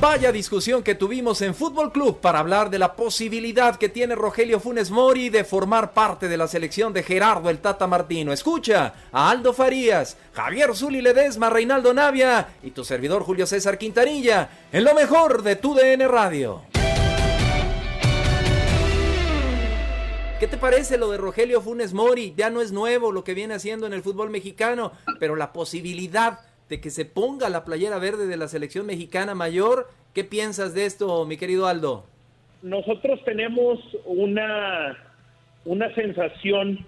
Vaya discusión que tuvimos en Fútbol Club para hablar de la posibilidad que tiene Rogelio Funes Mori de formar parte de la selección de Gerardo el Tata Martino. Escucha a Aldo Farías, Javier Zuli Ledesma, Reinaldo Navia y tu servidor Julio César Quintanilla en lo mejor de tu DN Radio. ¿Qué te parece lo de Rogelio Funes Mori? Ya no es nuevo lo que viene haciendo en el fútbol mexicano, pero la posibilidad de que se ponga la playera verde de la selección mexicana mayor, ¿qué piensas de esto, mi querido Aldo? Nosotros tenemos una, una sensación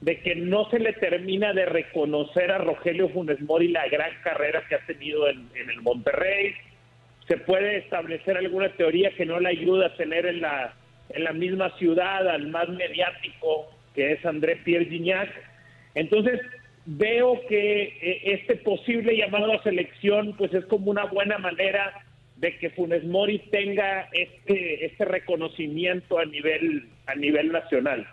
de que no se le termina de reconocer a Rogelio Funes Mori la gran carrera que ha tenido en, en el Monterrey. Se puede establecer alguna teoría que no le ayuda a tener en la en la misma ciudad al más mediático que es André Pierre Gignac. Entonces, veo que eh, este posible llamado a selección pues es como una buena manera de que Funes Mori tenga este este reconocimiento a nivel a nivel nacional.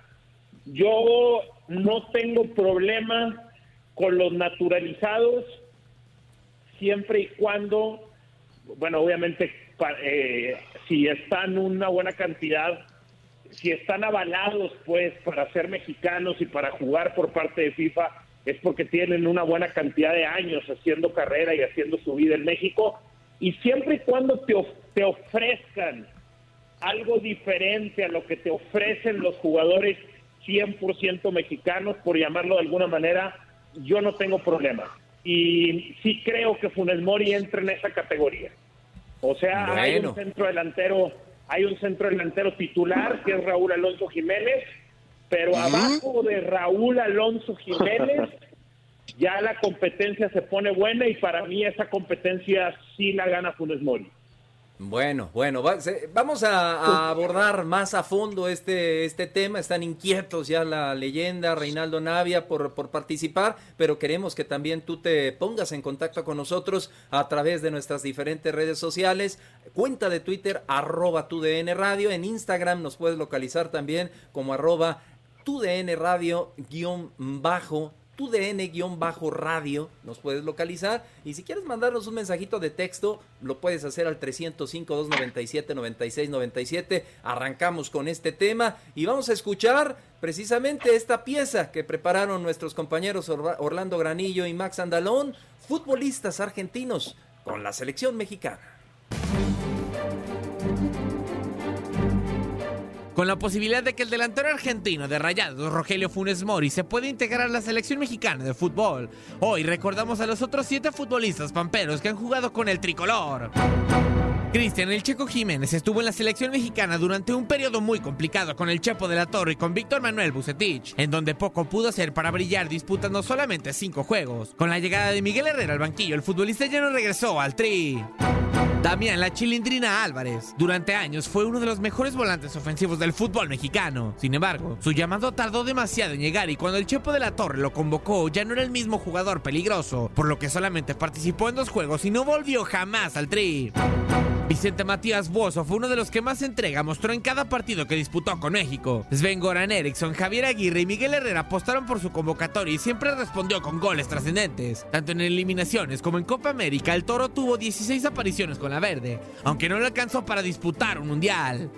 Yo no tengo problema con los naturalizados siempre y cuando bueno, obviamente eh, si están una buena cantidad, si están avalados pues para ser mexicanos y para jugar por parte de FIFA, es porque tienen una buena cantidad de años haciendo carrera y haciendo su vida en México. Y siempre y cuando te, te ofrezcan algo diferente a lo que te ofrecen los jugadores 100% mexicanos, por llamarlo de alguna manera, yo no tengo problema. Y sí creo que Funes Mori entra en esa categoría. O sea, hay un centro delantero, hay un centro delantero titular que es Raúl Alonso Jiménez, pero abajo de Raúl Alonso Jiménez ya la competencia se pone buena y para mí esa competencia sí la gana Funes Mori. Bueno, bueno, vamos a, abordar más a fondo este, este tema. Están inquietos ya la leyenda, Reinaldo Navia, por, por participar, pero queremos que también tú te pongas en contacto con nosotros a través de nuestras diferentes redes sociales. Cuenta de Twitter, arroba tu DN Radio. En Instagram nos puedes localizar también como arroba tu DN Radio guion bajo tu DN-radio, nos puedes localizar. Y si quieres mandarnos un mensajito de texto, lo puedes hacer al 305-297-9697. Arrancamos con este tema y vamos a escuchar precisamente esta pieza que prepararon nuestros compañeros Orlando Granillo y Max Andalón, futbolistas argentinos con la selección mexicana. Con la posibilidad de que el delantero argentino de Rayados, Rogelio Funes Mori, se pueda integrar a la selección mexicana de fútbol. Hoy recordamos a los otros siete futbolistas pamperos que han jugado con el tricolor. Cristian El Checo Jiménez estuvo en la selección mexicana durante un periodo muy complicado con el Chepo de la Torre y con Víctor Manuel Bucetich, en donde poco pudo hacer para brillar disputando solamente cinco juegos. Con la llegada de Miguel Herrera al banquillo, el futbolista ya no regresó al tri. Damián La Chilindrina Álvarez. Durante años fue uno de los mejores volantes ofensivos del fútbol mexicano. Sin embargo, su llamado tardó demasiado en llegar y cuando el Chepo de la Torre lo convocó ya no era el mismo jugador peligroso, por lo que solamente participó en dos juegos y no volvió jamás al tri. Vicente Matías Bozo fue uno de los que más entrega mostró en cada partido que disputó con México. Sven Goran Eriksson, Javier Aguirre y Miguel Herrera apostaron por su convocatoria y siempre respondió con goles trascendentes. Tanto en eliminaciones como en Copa América, el Toro tuvo 16 apariciones con la verde, aunque no le alcanzó para disputar un mundial.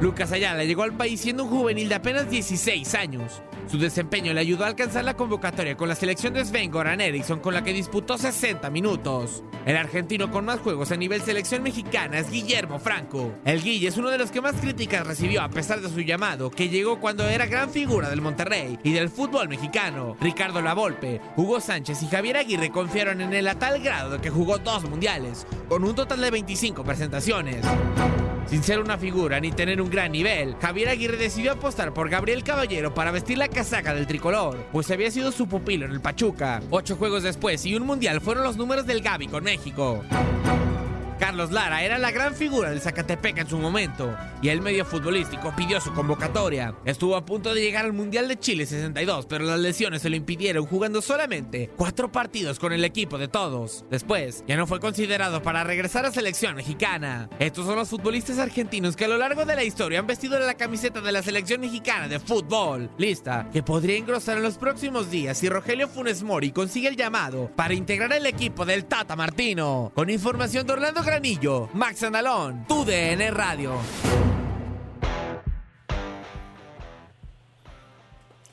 Lucas Ayala llegó al país siendo un juvenil de apenas 16 años. Su desempeño le ayudó a alcanzar la convocatoria con la selección de Sven Goran Eriksson con la que disputó 60 minutos. El argentino con más juegos a nivel selección mexicana es Guillermo Franco. El Guille es uno de los que más críticas recibió a pesar de su llamado, que llegó cuando era gran figura del Monterrey y del fútbol mexicano. Ricardo Lavolpe, Hugo Sánchez y Javier Aguirre confiaron en él a tal grado que jugó dos mundiales, con un total de 25 presentaciones. Sin ser una figura ni tener un gran nivel, Javier Aguirre decidió apostar por Gabriel Caballero para vestir la casaca del tricolor, pues había sido su pupilo en el Pachuca. Ocho juegos después y un mundial fueron los números del Gaby con México. Carlos Lara era la gran figura del Zacatepec en su momento y el medio futbolístico pidió su convocatoria. Estuvo a punto de llegar al Mundial de Chile 62, pero las lesiones se lo impidieron jugando solamente cuatro partidos con el equipo de todos. Después, ya no fue considerado para regresar a selección mexicana. Estos son los futbolistas argentinos que a lo largo de la historia han vestido la camiseta de la selección mexicana de fútbol. Lista que podría engrosar en los próximos días si Rogelio Funes Mori consigue el llamado para integrar el equipo del Tata Martino. Con información de Orlando Granillo, Max Andalón, TUDN Radio.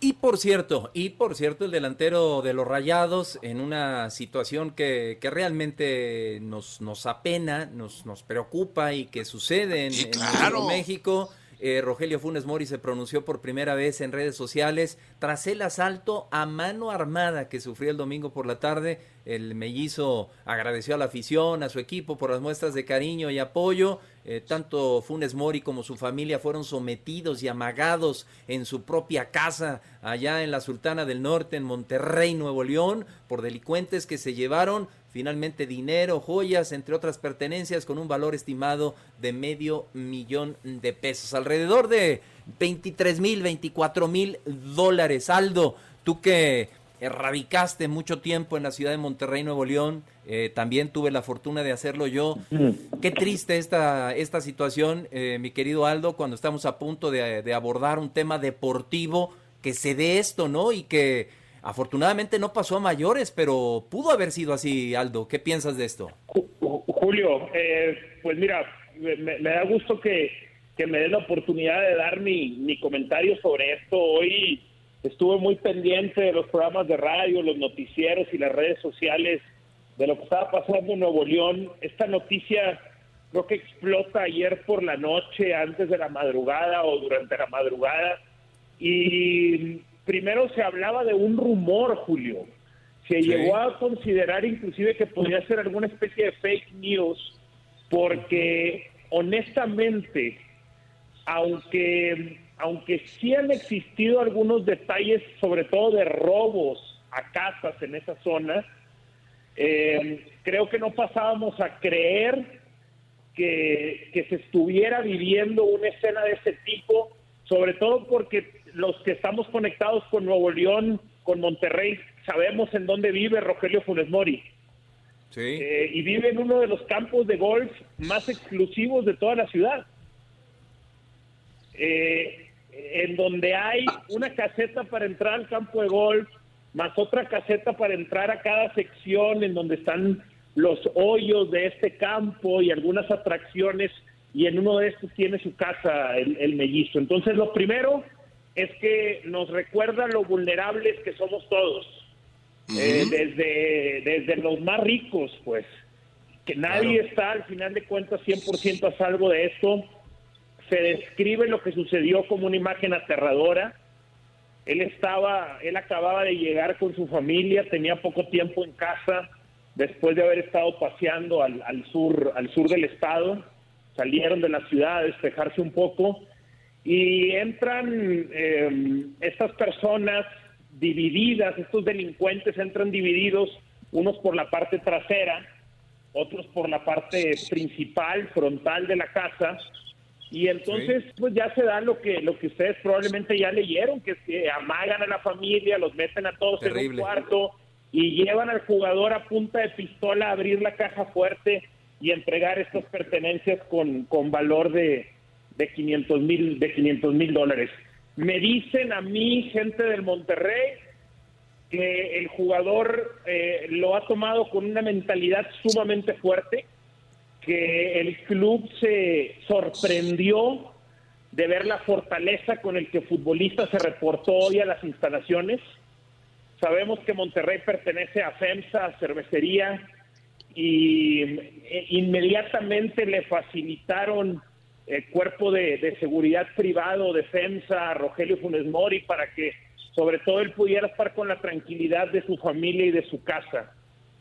Y por cierto, y por cierto, el delantero de los Rayados en una situación que, que realmente nos, nos apena, nos, nos preocupa y que sucede en, Sí, en claro. México. Eh, Rogelio Funes Mori se pronunció por primera vez en redes sociales tras el asalto a mano armada que sufrió el domingo por la tarde. El mellizo agradeció a la afición, a su equipo por las muestras de cariño y apoyo. Eh, tanto Funes Mori como su familia fueron sometidos y amagados en su propia casa allá en la Sultana del Norte, en Monterrey, Nuevo León, por delincuentes que se llevaron finalmente dinero, joyas, entre otras pertenencias, con un valor estimado de medio millón de pesos, alrededor de 23 mil, 24 mil dólares. Aldo, tú que radicaste mucho tiempo en la ciudad de Monterrey, Nuevo León, eh, también tuve la fortuna de hacerlo yo. Qué triste esta, esta situación, eh, mi querido Aldo, cuando estamos a punto de, abordar un tema deportivo, que se dé esto, ¿no? Y que afortunadamente no pasó a mayores, pero pudo haber sido así, Aldo. ¿Qué piensas de esto? Ju- Ju- Julio, eh, pues mira, me, me da gusto que, que me den la oportunidad de dar mi, mi comentario sobre esto. Hoy estuve muy pendiente de los programas de radio, los noticieros y las redes sociales de lo que estaba pasando en Nuevo León. Esta noticia creo que explota ayer por la noche, antes de la madrugada o durante la madrugada. Y primero se hablaba de un rumor, Julio. Se Sí. llegó a considerar inclusive que podría ser alguna especie de fake news, porque honestamente, aunque, aunque sí han existido algunos detalles, sobre todo de robos a casas en esa zona, eh, creo que no pasábamos a creer que, que se estuviera viviendo una escena de ese tipo, sobre todo porque los que estamos conectados con Nuevo León, con Monterrey, sabemos en dónde vive Rogelio Funes Mori. Sí. Eh, y vive en uno de los campos de golf más exclusivos de toda la ciudad. Eh, en donde hay una caseta para entrar al campo de golf, más otra caseta para entrar a cada sección en donde están los hoyos de este campo y algunas atracciones, y en uno de estos tiene su casa el, el mellizo. Entonces, lo primero es que nos recuerda lo vulnerables que somos todos. Eh, desde, desde los más ricos, pues, que nadie está al final de cuentas 100% a salvo de esto. Se describe lo que sucedió como una imagen aterradora. Él estaba, él acababa de llegar con su familia, tenía poco tiempo en casa, después de haber estado paseando al, sur, al sur del estado, salieron de la ciudad a despejarse un poco y entran eh, estas personas divididas, estos delincuentes entran divididos, unos por la parte trasera, otros por la parte principal, frontal de la casa, y entonces pues ya se da lo que lo que ustedes probablemente ya leyeron, que que amagan a la familia, los meten a todos en un cuarto y llevan al jugador a punta de pistola a abrir la caja fuerte y entregar estas pertenencias con, con valor de, de 500 mil de 500 mil dólares. Me dicen a mí, gente del Monterrey, que el jugador eh, lo ha tomado con una mentalidad sumamente fuerte, que el club se sorprendió de ver la fortaleza con el que futbolista se reportó hoy a las instalaciones. Sabemos que Monterrey pertenece a FEMSA, a cervecería, y eh, inmediatamente le facilitaron el cuerpo de, de seguridad privado de FEMSA a Rogelio Funes Mori para que sobre todo él pudiera estar con la tranquilidad de su familia y de su casa.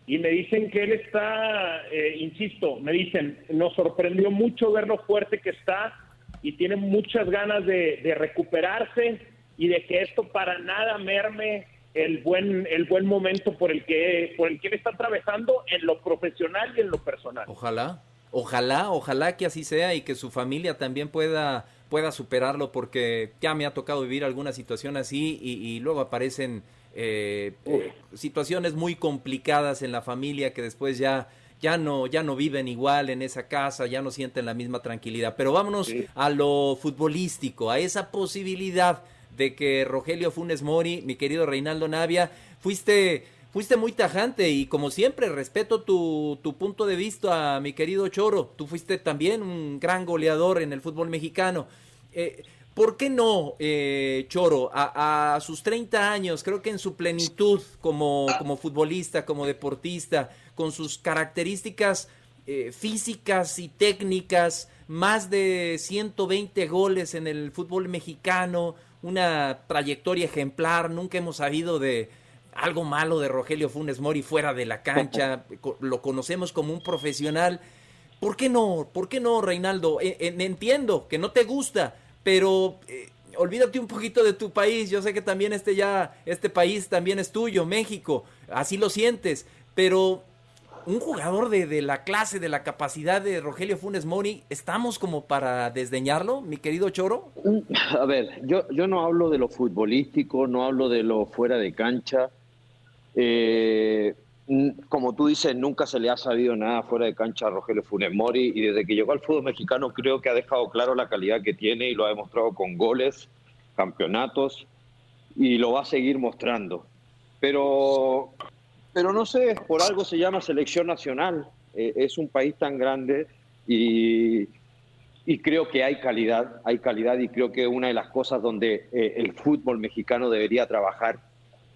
Y me dicen que él está, eh, insisto, me dicen, nos sorprendió mucho ver lo fuerte que está y tiene muchas ganas de, de recuperarse y de que esto para nada merme el buen el buen momento por el que por el que él está atravesando en lo profesional y en lo personal. Ojalá, ojalá, ojalá que así sea y que su familia también pueda pueda superarlo porque ya me ha tocado vivir alguna situación así y, y luego aparecen eh, eh, situaciones muy complicadas en la familia que después ya ya no ya no viven igual en esa casa, ya no sienten la misma tranquilidad. Pero vámonos Sí. a lo futbolístico, a esa posibilidad de que Rogelio Funes Mori, mi querido Reinaldo Navia, fuiste fuiste muy tajante y como siempre respeto tu, tu punto de vista, mi querido Choro. Tú fuiste también un gran goleador en el fútbol mexicano. Eh, ¿Por qué no, eh, Choro, a, a sus 30 años, creo que en su plenitud como, como futbolista, como deportista, con sus características eh, físicas y técnicas, más de 120 goles en el fútbol mexicano, una trayectoria ejemplar, nunca hemos sabido de algo malo de Rogelio Funes Mori fuera de la cancha, lo conocemos como un profesional. ¿Por qué no? ¿Por qué no, Reinaldo? E- en- entiendo que no te gusta, pero eh, olvídate un poquito de tu país. Yo sé que también este ya, este país también es tuyo, México. Así lo sientes. Pero un jugador de, de la clase, de la capacidad de Rogelio Funes Mori, ¿estamos como para desdeñarlo, mi querido Choro? A ver, yo, yo no hablo de lo futbolístico, no hablo de lo fuera de cancha. Eh, como tú dices, nunca se le ha sabido nada fuera de cancha a Rogelio Funes Mori y desde que llegó al fútbol mexicano creo que ha dejado claro la calidad que tiene y lo ha demostrado con goles, campeonatos y lo va a seguir mostrando. Pero, pero no sé, por algo se llama selección nacional. Eh, es un país tan grande y, y creo que hay calidad, hay calidad y creo que una de las cosas donde eh, el fútbol mexicano debería trabajar,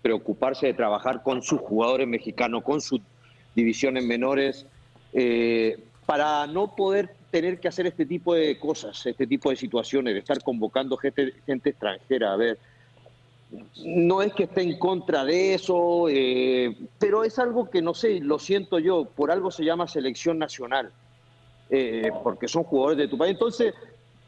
preocuparse de trabajar con sus jugadores mexicanos, con sus divisiones menores, eh, para no poder tener que hacer este tipo de cosas, este tipo de situaciones, de estar convocando gente, gente extranjera. A ver, no es que esté en contra de eso, eh, pero es algo que no sé, lo siento yo, por algo se llama selección nacional, eh, porque son jugadores de tu país. Entonces,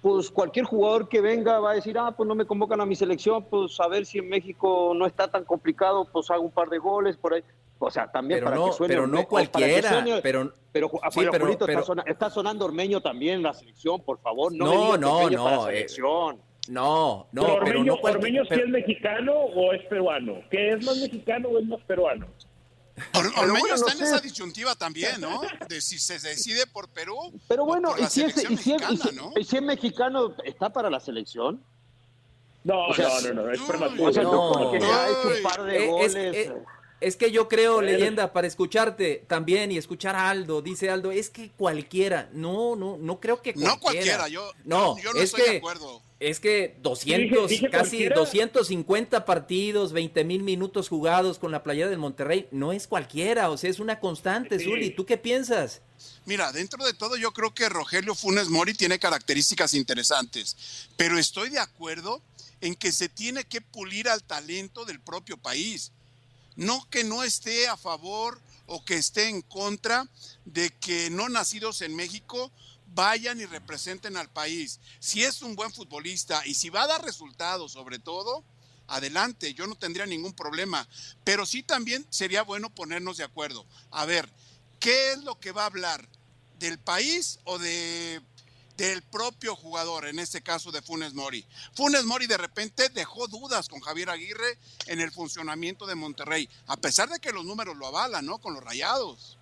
pues cualquier jugador que venga va a decir, ah, pues no me convocan a mi selección, pues a ver si en México no está tan complicado, pues hago un par de goles por ahí. O sea, también Pero para no, que suene pero no cualquiera, suene- pero pero, ah, Sí, pero, pero- Julito, pero- está, sona- está sonando Ormeño también en la selección, por favor. No, No, no, no, para eh, selección. no, no, pero pero Ormeño, no Ormeño sí pero- es mexicano o es peruano? ¿Qué es más mexicano o es más peruano? Or- Ormeño bueno, está no en sé. esa disyuntiva también, ¿no? De si se decide por Perú Pero bueno, y la si, es, selección y si es- y mexicana, si- ¿no? y si es mexicano, ¿está para la selección? No, O sea, no, no, no, es no, prematuro. O sea, no, No. porque ya ha hecho Ay. un par de Eh, es, goles. eh, es que yo creo, Bueno. leyenda, para escucharte también y escuchar a Aldo, dice Aldo, es que cualquiera, no, no, no creo que cualquiera. No cualquiera, yo no, yo no es estoy que, de acuerdo. Es que 200, Dije- dije casi cualquiera. 250 partidos, 20 mil minutos jugados con la playera del Monterrey, no es cualquiera, o sea, es una constante, Sí. Zuli. ¿Tú qué piensas? Mira, dentro de todo yo creo que Rogelio Funes Mori tiene características interesantes, pero estoy de acuerdo en que se tiene que pulir al talento del propio país. No que no esté a favor o que esté en contra de que no nacidos en México vayan y representen al país. Si es un buen futbolista y si va a dar resultados sobre todo, adelante, yo no tendría ningún problema. Pero sí también sería bueno ponernos de acuerdo. A ver, ¿qué es lo que va a hablar? ¿Del país o de del propio jugador, en este caso de Funes Mori. Funes Mori de repente dejó dudas con Javier Aguirre en el funcionamiento de Monterrey, a pesar de que los números lo avalan, ¿no? Con los rayados.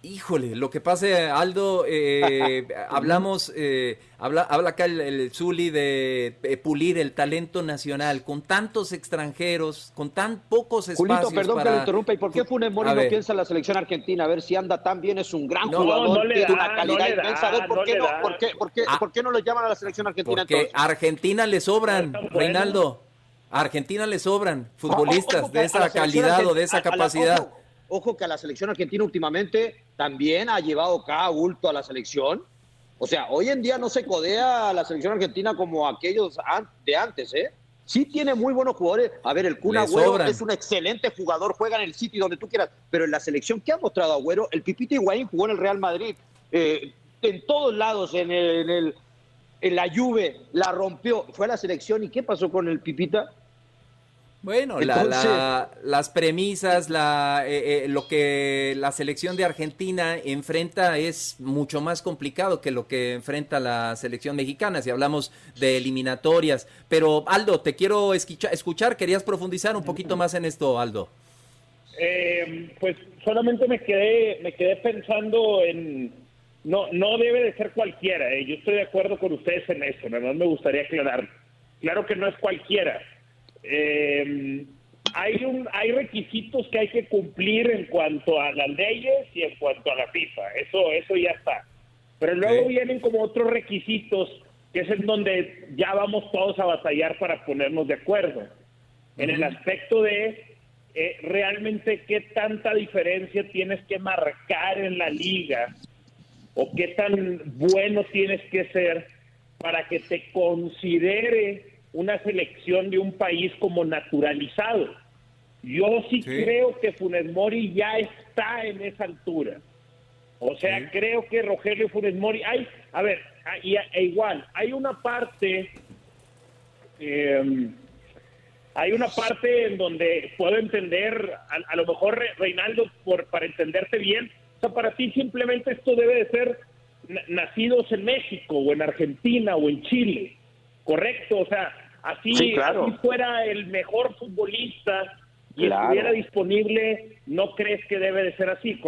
Híjole, lo que pasa, Aldo, eh, hablamos, eh, habla, habla acá el, el Zuli de eh, pulir el talento nacional con tantos extranjeros, con tan pocos espacios Julito, perdón que para- le interrumpa. ¿Y por qué Funes Mori no piensa en la selección argentina? A ver si anda tan bien, es un gran No, jugador, no le tiene da, una no calidad le da, inmensa. A ver, ¿por, no qué le no, da. por, qué, por, qué, Ah. por qué no lo llaman a la selección argentina Porque entonces? a Argentina le sobran. Reinaldo. A Argentina le sobran futbolistas que de esa calidad o de esa a- a la- capacidad. Ojo, que a la selección argentina últimamente también ha llevado cada bulto a la selección. O sea, hoy en día no se codea a la selección argentina como aquellos de antes, ¿eh? Sí tiene muy buenos jugadores. A ver, el Kun Agüero es un excelente jugador, juega en el City donde tú quieras, pero en la selección que ha mostrado Agüero, el Pipita Higuaín jugó en el Real Madrid, eh, en todos lados, en el, en el en la Juve, la rompió, fue a la selección y ¿qué pasó con el Pipita? Bueno, la- Entonces- la- las premisas, la, eh, eh, lo que la selección de Argentina enfrenta es mucho más complicado que lo que enfrenta la selección mexicana, si hablamos de eliminatorias. Pero Aldo, te quiero esquicha- escuchar, querías profundizar un poquito más en esto, Aldo. Eh, pues solamente me quedé, me quedé pensando en no, no debe de ser cualquiera. eh. Yo estoy de acuerdo con ustedes en eso. Nada más me gustaría aclarar. Claro que no es cualquiera. Eh, hay un, hay requisitos que hay que cumplir en cuanto a las leyes y en cuanto a la FIFA. Eso, eso ya está. Pero luego vienen como otros requisitos que es en donde ya vamos todos a batallar para ponernos de acuerdo. En el aspecto de eh, realmente qué tanta diferencia tienes que marcar en la liga o qué tan bueno tienes que ser para que te considere una selección de un país como naturalizado. Yo sí, Sí. creo que Funes Mori ya está en esa altura. O sea, creo que Rogelio Funes Mori, hay, a ver, a- y a- e igual, hay una parte, eh, hay una parte en donde puedo entender, a, a lo mejor Re- Reinaldo, por, para entenderte bien, o sea, para ti simplemente esto debe de ser na- nacidos en México o en Argentina o en Chile, correcto, o sea, así, Sí, claro. así fuera el mejor futbolista y Claro. estuviera disponible, ¿no crees que debe de ser así?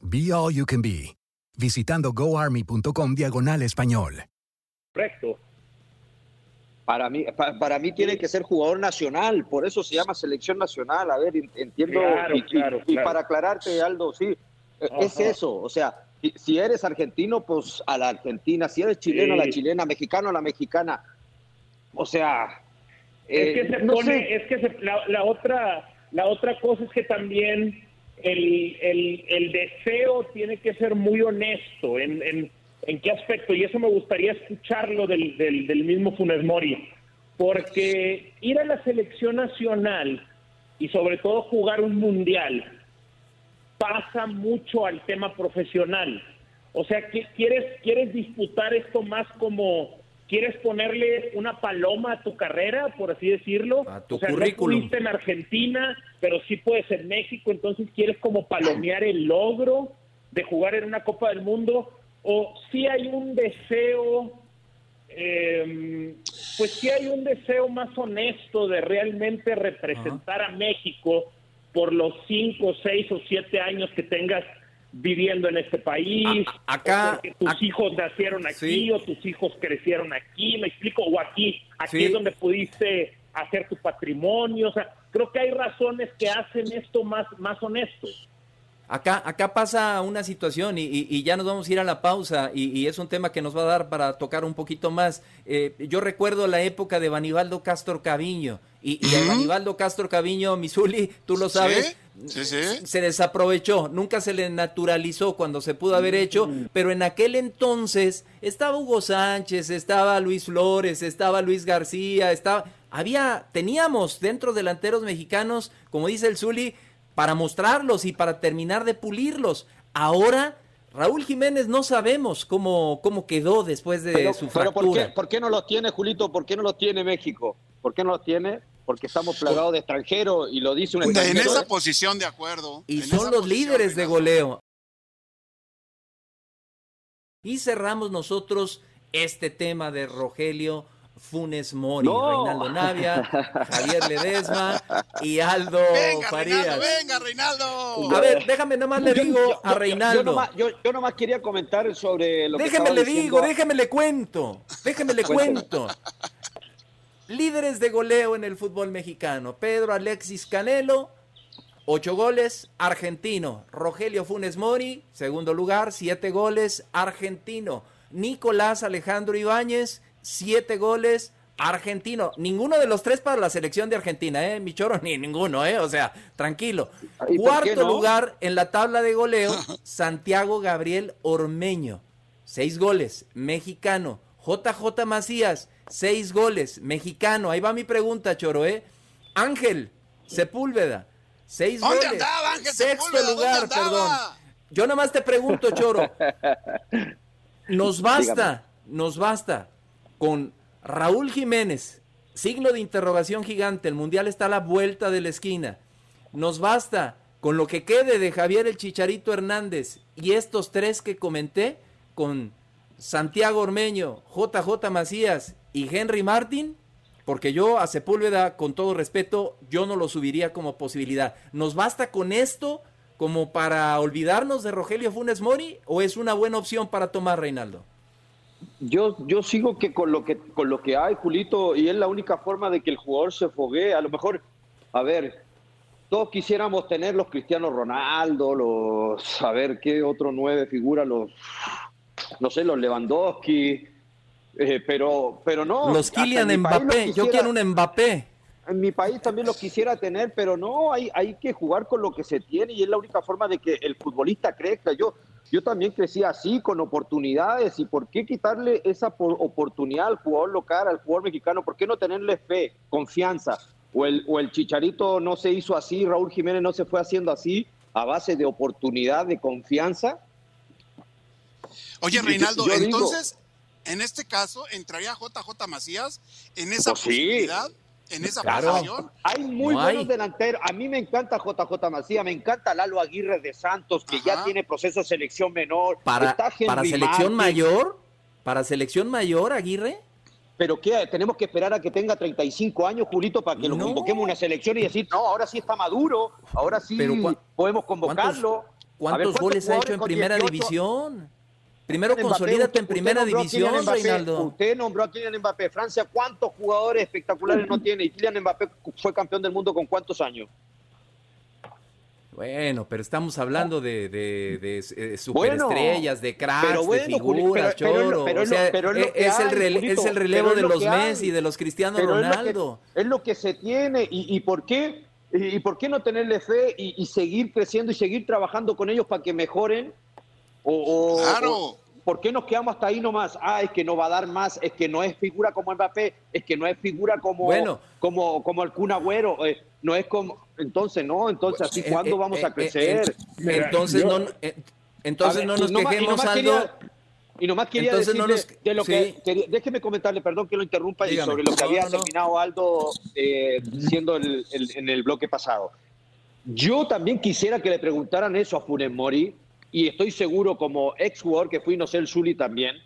Be All You Can Be, visitando goarmy.com diagonal español. Correcto. Para mí, pa- para mí tiene que ser jugador nacional, por eso se llama selección nacional. A ver, en- entiendo. Claro, y, y- claro, y para aclararte, Aldo, sí, eh, es eso. O sea, si- eres argentino, pues a la argentina. Si eres chileno, a la chilena. Mexicano, a la mexicana. O sea. Es que eh, se no pone, sé. es que se- la, la otra, la otra cosa es que también el, el, el deseo tiene que ser muy honesto en, en, en qué aspecto, y eso me gustaría escucharlo del, del, del mismo Funes Mori, porque ir a la selección nacional y sobre todo jugar un mundial pasa mucho al tema profesional. O sea, que quieres, quieres disputar esto más como, quieres ponerle una paloma a tu carrera, por así decirlo. A tu o sea, currículum. no pudiste en Argentina, pero sí puedes en México, entonces quieres como palomear el logro de jugar en una Copa del Mundo, o si hay un deseo, eh, pues sí hay un deseo más honesto de realmente representar a México por los cinco, seis o siete años que tengas viviendo en este país, acá, o porque tus hijos nacieron aquí o tus hijos crecieron aquí, me explico, o aquí, aquí Sí. es donde pudiste hacer tu patrimonio, o sea, creo que hay razones que hacen esto más, más honesto. Acá, acá pasa una situación y, y- y ya nos vamos a ir a la pausa y, y es un tema que nos va a dar para tocar un poquito más. Eh, yo recuerdo la época de Banibaldo Castro Caviño y, a Banibaldo Castro Caviño, Misuli, tú lo sabes, Sí, sí. se desaprovechó, nunca se le naturalizó cuando se pudo haber hecho, pero en aquel entonces estaba Hugo Sánchez, estaba Luis Flores, estaba Luis García, estaba había teníamos dentro delanteros mexicanos, como dice el Zuli, para mostrarlos y para terminar de pulirlos. Ahora Raúl Jiménez no sabemos cómo cómo quedó después de Pero, su pero ¿por, fractura. qué, por qué no los tiene, Julito? ¿Por qué no los tiene México? ¿Por qué no los tiene? Porque estamos plagados de extranjeros y lo dice un En extranjero. esa ¿eh? posición, de acuerdo. Y En son los líderes de goleo. Y cerramos nosotros este tema de Rogelio Funes Mori, No. Reinaldo Navia, Javier Ledesma y Aldo Venga, Farías. Reinaldo, venga, Reinaldo. A ver, déjame nomás le digo yo- a Reinaldo. Yo, nomás, yo- yo nomás quería comentar sobre lo que Déjeme le diciendo digo, déjeme le cuento, déjeme le cuento. Líderes de goleo en el fútbol mexicano. Pedro Alexis Canelo, ocho goles, argentino. Rogelio Funes Mori, segundo lugar, siete goles, argentino. Nicolás Alejandro Ibáñez, siete goles, argentino. Ninguno de los tres para la selección de Argentina, ¿eh? Mi choro, ni ninguno, ¿eh? O sea, tranquilo. ¿Y por qué Cuarto no? lugar en la tabla de goleo, Santiago Gabriel Ormeño. Seis goles, mexicano. JJ Macías, seis goles, mexicano. Ahí va mi pregunta, Choro, ¿eh? Ángel Sepúlveda, seis ¿Dónde goles. andaba, Ángel Sexto Sepúlveda? lugar, ¿Dónde andaba? perdón. Yo nomás te pregunto, Choro. Nos basta, nos basta con Raúl Jiménez, signo de interrogación gigante, el Mundial está a la vuelta de la esquina. Nos basta con lo que quede de Javier el Chicharito Hernández y estos tres que comenté con Santiago Ormeño, JJ Macías y Henry Martin, porque yo a Sepúlveda, con todo respeto, yo no lo subiría como posibilidad. ¿Nos basta con esto como para olvidarnos de Rogelio Funes Mori o es una buena opción para tomar Reinaldo? Yo, yo sigo que con lo que con lo que hay, Julito, y es la única forma de que el jugador se foguee. A lo mejor, a ver, todos quisiéramos tener los Cristiano Ronaldo, los, a ver qué otro nueve figura, los, no sé, los Lewandowski, eh, pero, pero no. Los Kylian Mbappé, los yo quiero un Mbappé. En mi país también los quisiera tener, pero no, hay, hay que jugar con lo que se tiene y es la única forma de que el futbolista crezca. Yo, yo también crecí así, con oportunidades, y ¿por qué quitarle esa por- oportunidad al jugador local, al jugador mexicano? ¿Por qué no tenerle fe, confianza? O el, o el Chicharito no se hizo así, Raúl Jiménez no se fue haciendo así, a base de oportunidad, de confianza. Oye, Reinaldo, yo digo- entonces, en este caso, ¿entraría JJ Macías en esa Pues sí. posibilidad? ¿En esa Claro. posición? Hay muy No buenos hay. delanteros. A mí me encanta JJ Macías, me encanta Lalo Aguirre de Santos, que ya tiene proceso de selección menor. Para, para selección Martin. mayor, para selección mayor, Aguirre. Pero ¿qué? Tenemos que esperar a que tenga 35 años, Julito, para que lo No. convoquemos a una selección y decir, no, ahora sí está maduro, ahora sí Pero ¿cuá- podemos convocarlo. ¿Cuántos, A ver, ¿cuántos goles ha hecho en primera 18? división? Primero Mbappé, consolídate en primera división, Mbappé, Reinaldo. Usted nombró a Kylian Mbappé. Francia, ¿cuántos jugadores espectaculares no tiene? Y Kylian Mbappé fue campeón del mundo con cuántos años. Bueno, pero estamos hablando de, de, de, eh, superestrellas, de cracks, bueno, de figuras, choro. es eh, es, el relevo de lo los. Messi, de los Cristiano Pero es lo que- Ronaldo. Es lo, que, se tiene. ¿Y, y por qué? ¿Y, y por qué no tenerle fe y, y seguir creciendo y seguir trabajando con ellos para que mejoren? O, o- Claro. o- ¿Por qué nos quedamos hasta ahí nomás? Ah, es que no va a dar más, es que no es figura como Mbappé, es que no es figura como, Bueno. como, como el Kun Agüero, eh, no es como... Entonces, no, entonces, ¿así Eh, cuándo eh, vamos eh, a crecer? entonces yo- no, eh, entonces ver, no nos nomás- y quejemos, nomás Aldo. quería- y nomás quería Entonces no decirle nos- de lo sí. que quería- déjeme comentarle, perdón que lo interrumpa y sobre lo que No, había no. terminado Aldo eh, diciendo el- el- en el bloque pasado. Yo también quisiera que le preguntaran eso a Funes Mori y estoy seguro como ex jugador que fui, no sé, el Zuli también,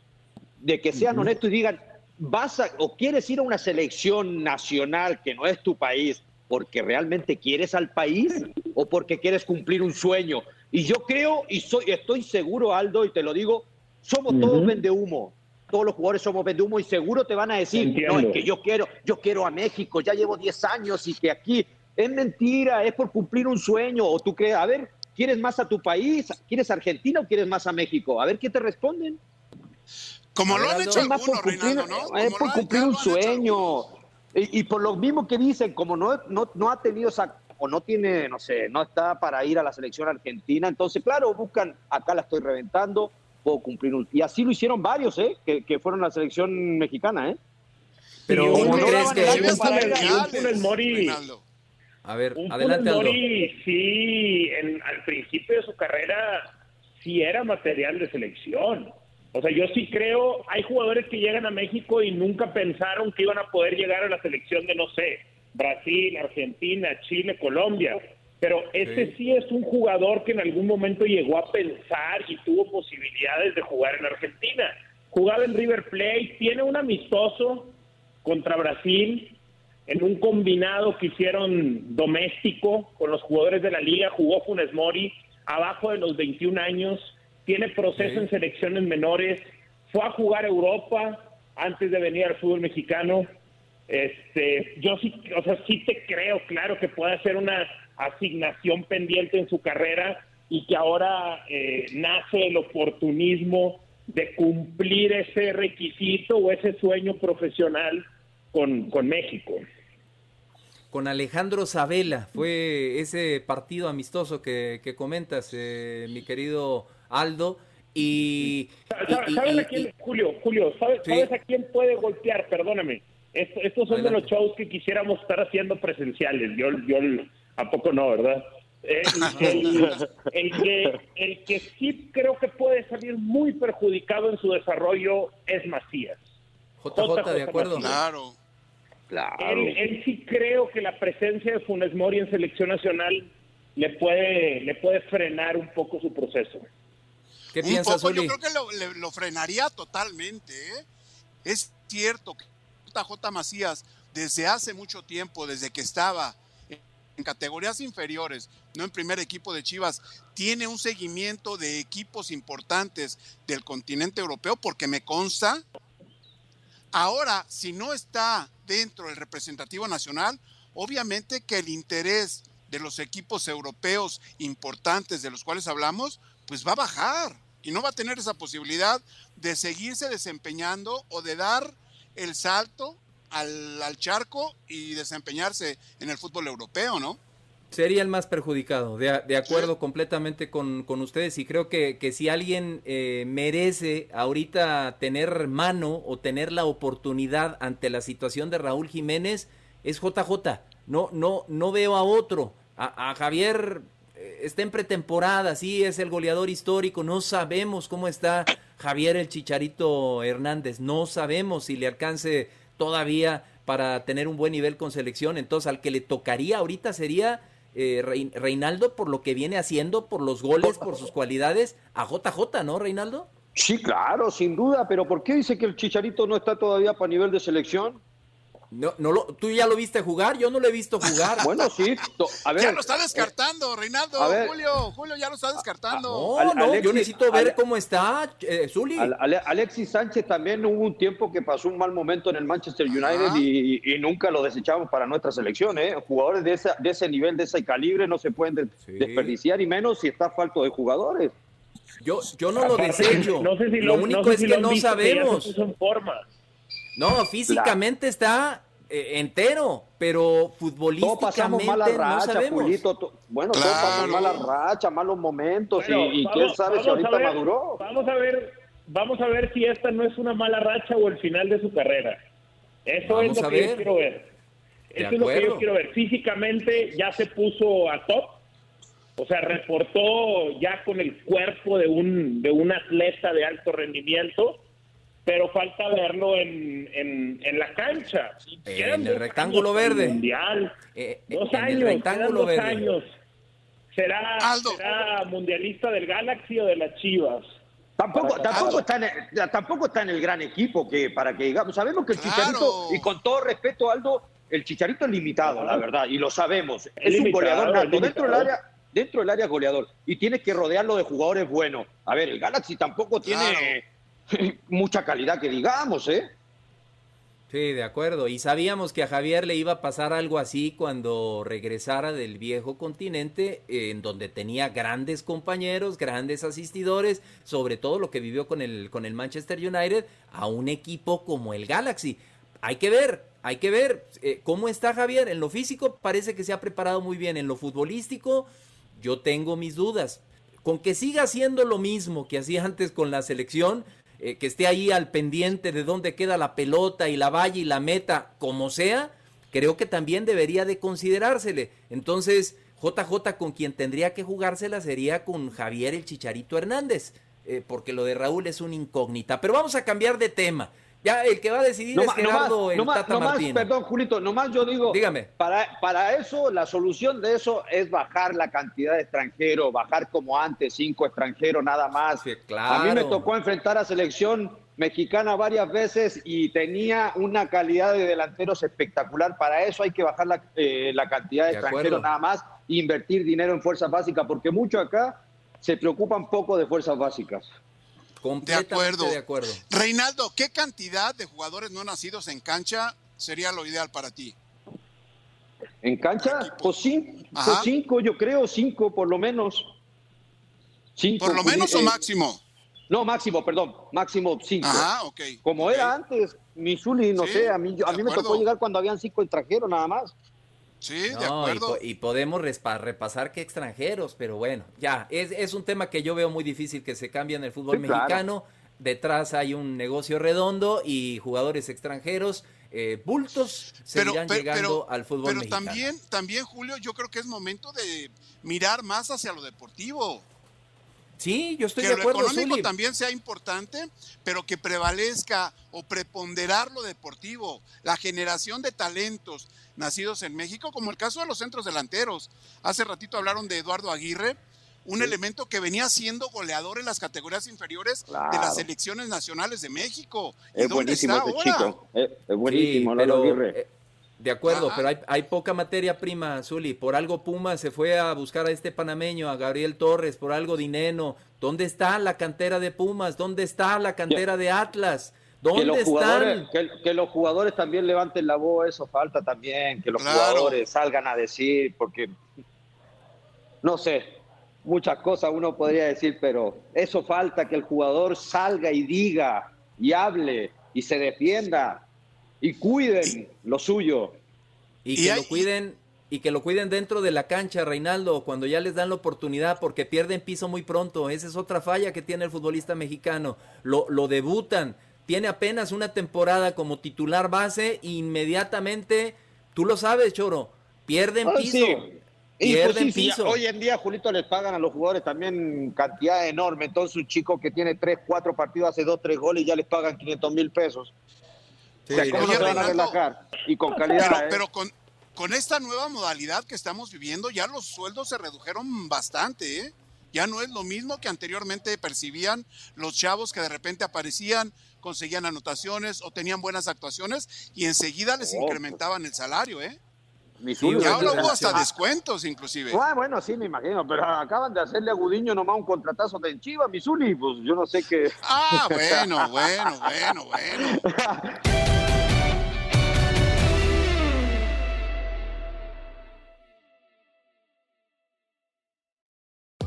de que sean honestos y digan, vas a, o quieres ir a una selección nacional que no es tu país porque realmente quieres al país o porque quieres cumplir un sueño. Y yo creo y soy, estoy seguro, Aldo, y te lo digo, somos todos vende humo. Todos los jugadores somos vende humo y seguro te van a decir, no, es que yo quiero, yo quiero a México, ya llevo 10 años y que aquí es mentira, es por cumplir un sueño. O tú crees, a ver, ¿quieres más a tu país? ¿Quieres Argentina o quieres más a México? A ver qué te responden. Como lo han hecho Es más por algunos, cumplir, Reinaldo, ¿no? es por han- cumplir un sueño. Y, y por lo mismo que dicen, como no, no, no ha tenido esa, o no tiene, no sé, no está para ir a la selección argentina, entonces, claro, buscan, acá la estoy reventando, puedo cumplir un... Y así lo hicieron varios, ¿eh? Que, que fueron a la selección mexicana, ¿eh? Pero, ¿cómo crees que- Mori- Reinaldo. A ver, Un adelante, Aldo. Sí, en- al principio de su carrera sí era material de selección. O sea, yo sí creo, hay jugadores que llegan a México y nunca pensaron que iban a poder llegar a la selección de, no sé, Brasil, Argentina, Chile, Colombia. Pero este sí. es un jugador que en algún momento llegó a pensar y tuvo posibilidades de jugar en Argentina. Jugaba en River Plate, tiene un amistoso contra Brasil, en un combinado que hicieron doméstico con los jugadores de la liga, jugó Funes Mori abajo de los 21 años, tiene proceso en selecciones menores, fue a jugar a Europa antes de venir al fútbol mexicano. Este, yo sí, o sea, sí te creo, claro, que puede ser una asignación pendiente en su carrera y que ahora eh, nace el oportunismo de cumplir ese requisito o ese sueño profesional con, con México. Con Alejandro Sabela, fue ese partido amistoso que, que comentas, eh, mi querido Aldo. Y, y- ¿Sabes, y- sabes y- a quién, Julio, Julio, ¿sabes, Sí. sabes a quién puede golpear? Perdóname. Esto- estos son de los shows que quisiéramos estar haciendo presenciales. Yo, yo ¿a poco no, verdad? El, el que, el que sí creo que puede salir muy perjudicado en su desarrollo es Macías. JJ, de acuerdo. Macías. Claro. Claro. Él, él sí creo que la presencia de Funes Mori en selección nacional le puede, le puede frenar un poco su proceso. ¿Qué Un piensas, poco, yo creo que lo, le- lo frenaría totalmente. ¿eh? Es cierto que JJ Macías, desde hace mucho tiempo, desde que estaba en categorías inferiores, no en primer equipo de Chivas, tiene un seguimiento de equipos importantes del continente europeo, porque me consta. Ahora, si no está dentro del representativo nacional, obviamente que el interés de los equipos europeos importantes de los cuales hablamos, pues va a bajar y no va a tener esa posibilidad de seguirse desempeñando o de dar el salto al, charco y desempeñarse en el fútbol europeo, ¿no? Sería el más perjudicado, de, de acuerdo completamente con, con ustedes y creo que, que si alguien eh, merece ahorita tener mano o tener la oportunidad ante la situación de Raúl Jiménez es JJ. No, no, no veo a otro. A, a Javier eh, está en pretemporada, sí, es el goleador histórico, no sabemos cómo está Javier el Chicharito Hernández, no sabemos si le alcance todavía para tener un buen nivel con selección, entonces al que le tocaría ahorita sería eh, Reinaldo por lo que viene haciendo, por los goles, por sus cualidades, a JJ, ¿no, Reinaldo? Sí, claro, sin duda, pero ¿por qué dice que el Chicharito no está todavía para nivel de selección? No, no lo, ¿Tú ya lo viste jugar? Yo no lo he visto jugar. Bueno, sí, to- a ver. Ya lo está descartando, Reinaldo, a ver. Julio, Julio ya lo está descartando. No, Al- no, yo necesito ver Ale- cómo está eh, Zuli. Al- Ale- Alexis Sánchez también hubo un tiempo que pasó un mal momento en el Manchester United y, y nunca lo desechamos para nuestra selección. ¿eh? Jugadores de, esa- de ese nivel, de ese calibre, no se pueden de- Sí. desperdiciar y menos si está falto de jugadores. Yo, yo no lo desecho. No sé si lo, lo, único no sé es si que no visto, que No, físicamente está eh, entero, pero Todos futbolísticamente pasamos malas no rachas, sabemos. Julito. to- Bueno, todos malas rachas, malos momentos Bueno, y, y vamos- quién sabe si ahorita ver- maduró. Vamos a ver, vamos a ver si esta no es una mala racha o el final de su carrera. Eso Vamos es lo que yo quiero ver. De Eso es lo que yo quiero ver. Físicamente ya se puso a top. O sea, reportó ya con el cuerpo de un, de un atleta de alto rendimiento, pero falta verlo en, en, en la cancha. En el dos rectángulo verde. Mundial. Eh, Dos en el años, rectángulo dos verde. años. ¿Será, será mundialista del Galaxy o de las Chivas? Tampoco, tampoco, está en el, tampoco está en el gran equipo que para que digamos. Sabemos que el Claro. Chicharito, y con todo respeto, Aldo, el Chicharito es limitado, la verdad, y lo sabemos. Es, un goleador nato. Dentro del área, dentro del área es goleador. Y tiene que rodearlo de jugadores buenos. A ver, el Galaxy tampoco tiene mucha calidad que digamos, ¿eh? Sí, de acuerdo. Y sabíamos que a Javier le iba a pasar algo así cuando regresara del viejo continente, eh, en donde tenía grandes compañeros, grandes asistidores, sobre todo lo que vivió con el, con el Manchester United, a un equipo como el Galaxy. Hay que ver, hay que ver eh, cómo está Javier. En lo físico parece que se ha preparado muy bien. En lo futbolístico, yo tengo mis dudas. Con que siga haciendo lo mismo que hacía antes con la selección, eh, que esté ahí al pendiente de dónde queda la pelota y la valla y la meta, como sea, creo que también debería de considerársele. Entonces, JJ con quien tendría que jugársela sería con Javier el Chicharito Hernández, eh, porque lo de Raúl es una incógnita. Pero vamos a cambiar de tema. Ya el que va a decidir es ma- Gerardo el nomás- Tata nomás, Martino. perdón, Julito, nomás yo digo, Dígame. Para, para eso, la solución de eso es bajar la cantidad de extranjeros, bajar como antes, cinco extranjeros nada más. claro. A mí me tocó enfrentar a selección mexicana varias veces y tenía una calidad de delanteros espectacular. Para eso hay que bajar la, eh, la cantidad de, De extranjeros acuerdo. nada más invertir dinero en fuerzas básicas, porque mucho acá se preocupan poco de fuerzas básicas. De acuerdo. de acuerdo. Reinaldo, ¿qué cantidad de jugadores no nacidos en cancha sería lo ideal para ti? ¿En cancha? Pues cinco, pues cinco, yo creo, cinco por lo menos. Cinco, ¿Por lo menos o eh, máximo? No, máximo, perdón, máximo cinco. Ajá, ok. Como era antes, Missouri, no Sí, sé, a mí, yo- a mí me tocó llegar cuando habían cinco extranjeros nada más. Sí, de No, y, acuerdo. y podemos repasar que extranjeros, pero bueno, ya, es, es un tema que yo veo muy difícil que se cambie en el fútbol Sí, claro. mexicano. Detrás hay un negocio redondo y jugadores extranjeros, eh, bultos, seguirán llegando al fútbol pero mexicano. también, también, Julio, yo creo que es momento de mirar más hacia lo deportivo. Sí, yo estoy que de lo acuerdo, económico Zuli. también sea importante, pero que prevalezca o preponderar lo deportivo, la generación de talentos nacidos en México, como el caso de los centros delanteros. Hace ratito hablaron de Eduardo Aguirre, un elemento que venía siendo goleador en las categorías inferiores de las selecciones nacionales de México. ¿Y Es dónde buenísimo está ese ahora? chico. Es, es buenísimo, Sí, pero, Aguirre. eh, de acuerdo, Ajá. pero hay, hay poca materia prima, Zuli. Por algo Puma se fue a buscar a este panameño, a Gabriel Torres, por algo Dineno. ¿Dónde está la cantera de Pumas? ¿Dónde está la cantera de Atlas? ¿Dónde que los jugadores, que, que los jugadores también levanten la voz, eso falta también, que los Claro. jugadores salgan a decir, porque no sé, muchas cosas uno podría decir, pero eso falta que el jugador salga y diga y hable y se defienda y cuiden lo suyo. Y, que lo cuiden y que lo cuiden dentro de la cancha, Reinaldo, cuando ya les dan la oportunidad, porque pierden piso muy pronto. Esa es otra falla que tiene el futbolista mexicano. Lo, lo debutan, tiene apenas una temporada como titular base, e inmediatamente, tú lo sabes, Choro, pierden Ah, piso. sí. Y pues Pierden sí, sí, piso. hoy en día, Julito, les pagan a los jugadores también cantidad enorme. Entonces, un chico que tiene tres, cuatro partidos, hace dos, tres goles y ya les pagan 500 mil pesos. o sea, ¿cómo no se van a relajar? Y con calidad. Pero, ¿eh? pero con, con esta nueva modalidad que estamos viviendo, ya los sueldos se redujeron bastante, ¿eh? Ya no es lo mismo que anteriormente percibían los chavos que de repente aparecían, conseguían anotaciones o tenían buenas actuaciones y enseguida les Oh, incrementaban el salario, ¿eh? Sí, Y ahora ah, hubo hasta ah, descuentos inclusive. ah, bueno, sí, me imagino, pero acaban de hacerle a Gudiño nomás un contratazo de Chivas, mi Zuli, pues yo no sé qué. Ah, bueno, bueno, bueno, bueno.